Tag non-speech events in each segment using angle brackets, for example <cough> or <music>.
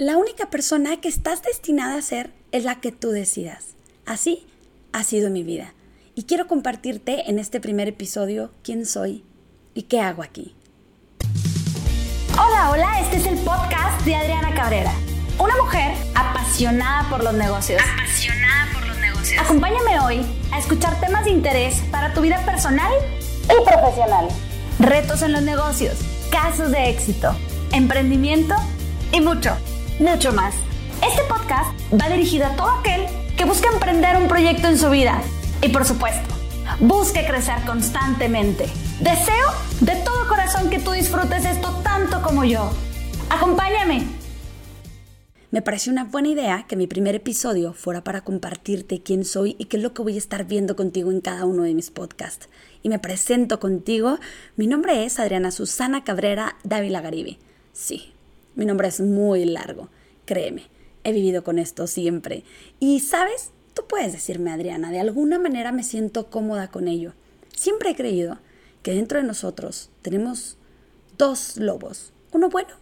La única persona que estás destinada a ser es la que tú decidas. Así ha sido mi vida. Y quiero compartirte en este primer episodio quién soy y qué hago aquí. Hola, hola, este es el podcast de Adriana Cabrera. Una mujer apasionada por los negocios. Apasionada por los negocios. Acompáñame hoy a escuchar temas de interés para tu vida personal y profesional. Retos en los negocios, casos de éxito, emprendimiento y mucho mucho más. Este podcast va dirigido a todo aquel que busca emprender un proyecto en su vida y por supuesto, busque crecer constantemente. Deseo de todo corazón que tú disfrutes esto tanto como yo. Acompáñame. Me pareció una buena idea que mi primer episodio fuera para compartirte quién soy y qué es lo que voy a estar viendo contigo en cada uno de mis podcasts. Y me presento contigo. Mi nombre es Adriana Susana Cabrera Dávila Garibe. Sí, mi nombre es muy largo, créeme, he vivido con esto siempre. Y sabes, tú puedes decirme, Adriana, de alguna manera me siento cómoda con ello. Siempre he creído que dentro de nosotros tenemos dos lobos, uno bueno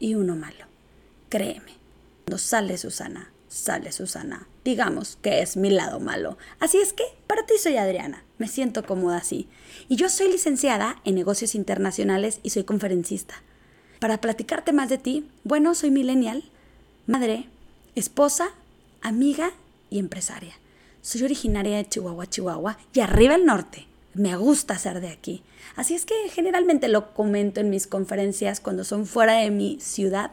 y uno malo. Créeme, cuando sale Susana, sale Susana. Digamos que es mi lado malo. Así es que, para ti soy Adriana. Me siento cómoda así. Y yo soy licenciada en negocios internacionales y soy conferencista. Para platicarte más de ti, bueno, soy millennial, madre, esposa, amiga y empresaria. Soy originaria de Chihuahua, Chihuahua y arriba el norte. Me gusta ser de aquí. Así es que generalmente lo comento en mis conferencias cuando son fuera de mi ciudad,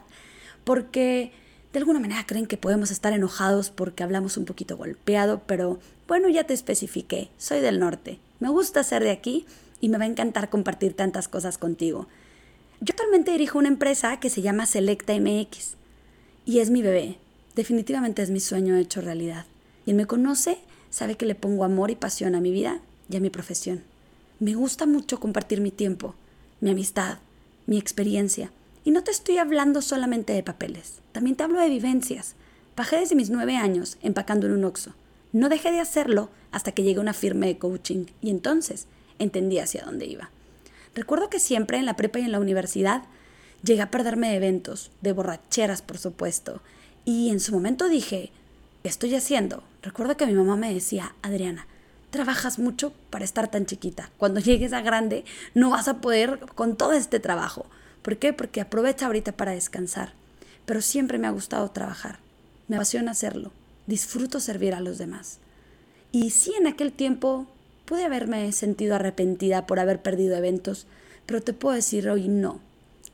porque de alguna manera creen que podemos estar enojados porque hablamos un poquito golpeado, pero bueno, ya te especifiqué, soy del norte. Me gusta ser de aquí y me va a encantar compartir tantas cosas contigo. Yo actualmente dirijo una empresa que se llama Selecta MX y es mi bebé. Definitivamente es mi sueño hecho realidad. Quien me conoce sabe que le pongo amor y pasión a mi vida y a mi profesión. Me gusta mucho compartir mi tiempo, mi amistad, mi experiencia. Y no te estoy hablando solamente de papeles, también te hablo de vivencias. Bajé desde mis nueve años empacando en un oxo. No dejé de hacerlo hasta que llegué a una firma de coaching y entonces entendí hacia dónde iba. Recuerdo que siempre en la prepa y en la universidad llegué a perderme de eventos, de borracheras por supuesto, y en su momento dije, ¿qué estoy haciendo? Recuerdo que mi mamá me decía, Adriana, trabajas mucho para estar tan chiquita. Cuando <laughs> llegues a grande no vas a poder con todo este trabajo. ¿Por qué? Porque aprovecha ahorita para descansar. Pero siempre me ha gustado trabajar. Me apasiona hacerlo. Disfruto servir a los demás. Y sí, en aquel tiempo Pude haberme sentido arrepentida por haber perdido eventos, pero te puedo decir hoy no.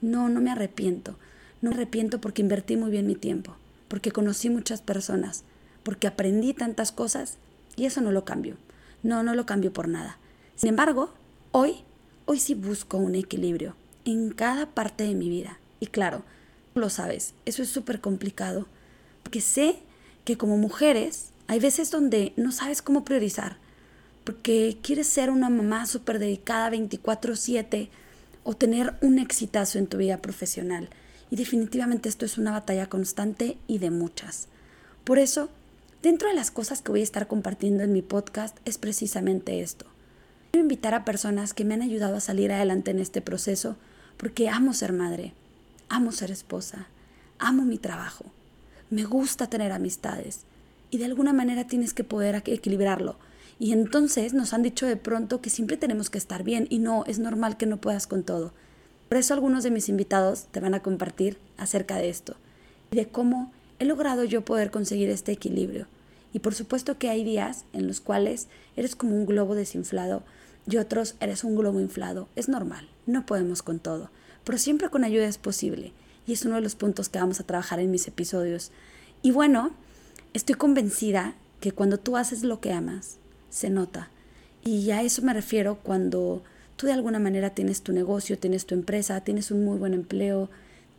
No, no me arrepiento. No me arrepiento porque invertí muy bien mi tiempo, porque conocí muchas personas, porque aprendí tantas cosas y eso no lo cambio. No, no lo cambio por nada. Sin embargo, hoy, hoy sí busco un equilibrio en cada parte de mi vida. Y claro, lo sabes, eso es súper complicado, porque sé que como mujeres hay veces donde no sabes cómo priorizar porque quieres ser una mamá súper dedicada 24/7 o tener un exitazo en tu vida profesional. Y definitivamente esto es una batalla constante y de muchas. Por eso, dentro de las cosas que voy a estar compartiendo en mi podcast es precisamente esto. Quiero invitar a personas que me han ayudado a salir adelante en este proceso porque amo ser madre, amo ser esposa, amo mi trabajo, me gusta tener amistades y de alguna manera tienes que poder equilibrarlo y entonces nos han dicho de pronto que siempre tenemos que estar bien y no, es normal que no puedas con todo. Por eso algunos de mis invitados te van a compartir acerca de esto y de cómo he logrado yo poder conseguir este equilibrio. Y por supuesto que hay días en los cuales eres como un globo desinflado y otros eres un globo inflado. Es normal, no podemos con todo, pero siempre con ayuda es posible. Y es uno de los puntos que vamos a trabajar en mis episodios. Y bueno, estoy convencida que cuando tú haces lo que amas, se nota. Y a eso me refiero cuando tú de alguna manera tienes tu negocio, tienes tu empresa, tienes un muy buen empleo,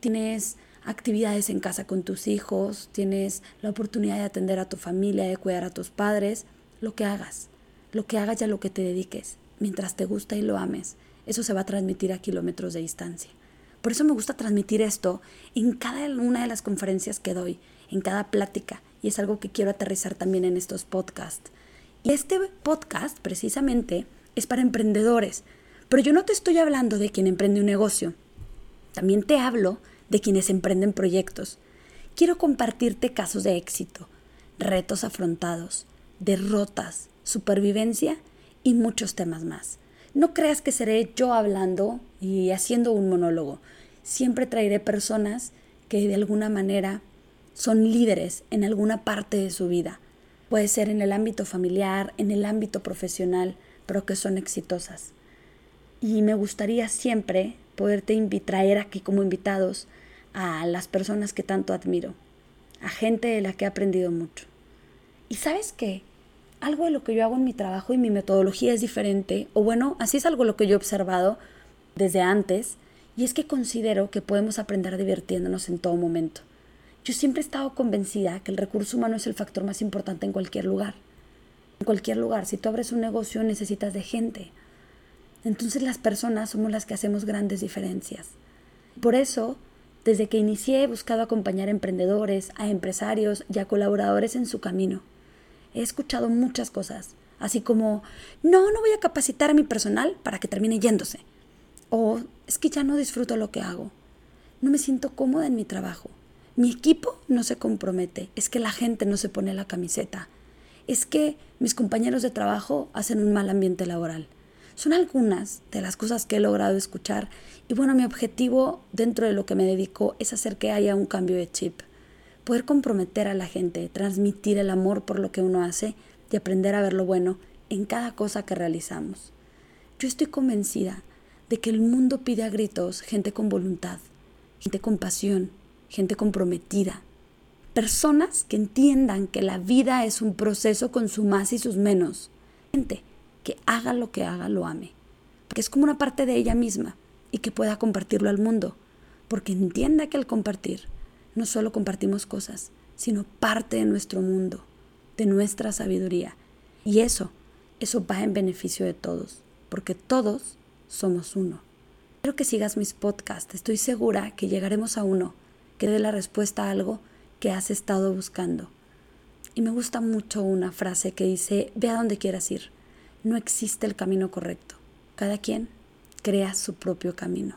tienes actividades en casa con tus hijos, tienes la oportunidad de atender a tu familia, de cuidar a tus padres, lo que hagas, lo que hagas y a lo que te dediques, mientras te gusta y lo ames, eso se va a transmitir a kilómetros de distancia. Por eso me gusta transmitir esto en cada una de las conferencias que doy, en cada plática, y es algo que quiero aterrizar también en estos podcasts. Y este podcast precisamente es para emprendedores, pero yo no te estoy hablando de quien emprende un negocio, también te hablo de quienes emprenden proyectos. quiero compartirte casos de éxito, retos afrontados, derrotas, supervivencia y muchos temas más. No creas que seré yo hablando y haciendo un monólogo. Siempre traeré personas que de alguna manera son líderes en alguna parte de su vida. Puede ser en el ámbito familiar, en el ámbito profesional, pero que son exitosas. Y me gustaría siempre poderte traer aquí como invitados a las personas que tanto admiro, a gente de la que he aprendido mucho. Y sabes qué? Algo de lo que yo hago en mi trabajo y mi metodología es diferente, o bueno, así es algo lo que yo he observado desde antes, y es que considero que podemos aprender divirtiéndonos en todo momento. Yo siempre he estado convencida que el recurso humano es el factor más importante en cualquier lugar. En cualquier lugar, si tú abres un negocio necesitas de gente. Entonces las personas somos las que hacemos grandes diferencias. Por eso, desde que inicié he buscado acompañar a emprendedores, a empresarios y a colaboradores en su camino. He escuchado muchas cosas, así como, no, no voy a capacitar a mi personal para que termine yéndose. O es que ya no disfruto lo que hago. No me siento cómoda en mi trabajo. Mi equipo no se compromete. Es que la gente no se pone la camiseta. Es que mis compañeros de trabajo hacen un mal ambiente laboral. Son algunas de las cosas que he logrado escuchar y bueno, mi objetivo dentro de lo que me dedico es hacer que haya un cambio de chip, poder comprometer a la gente, transmitir el amor por lo que uno hace y aprender a ver lo bueno en cada cosa que realizamos. Yo estoy convencida de que el mundo pide a gritos gente con voluntad, gente con pasión, gente comprometida, personas que entiendan que la vida es un proceso con su más y sus menos, gente que haga lo que haga lo ame, porque es como una parte de ella misma y que pueda compartirlo al mundo, porque entienda que al compartir no solo compartimos cosas, sino parte de nuestro mundo, de nuestra sabiduría. Y eso, eso va en beneficio de todos, porque todos somos uno. Quiero que sigas mis podcasts, estoy segura que llegaremos a uno que dé la respuesta a algo que has estado buscando. Y me gusta mucho una frase que dice, ve a donde quieras ir no existe el camino correcto. Cada quien crea su propio camino.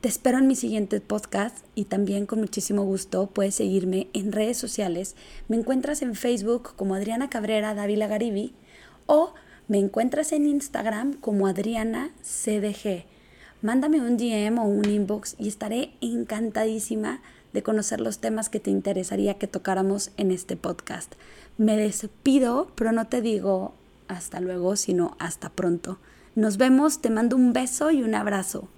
Te espero en mi siguiente podcast y también con muchísimo gusto puedes seguirme en redes sociales. Me encuentras en Facebook como Adriana Cabrera Dávila Garibi o me encuentras en Instagram como Adriana CDG. Mándame un DM o un inbox y estaré encantadísima de conocer los temas que te interesaría que tocáramos en este podcast. Me despido, pero no te digo hasta luego, sino hasta pronto. Nos vemos, te mando un beso y un abrazo.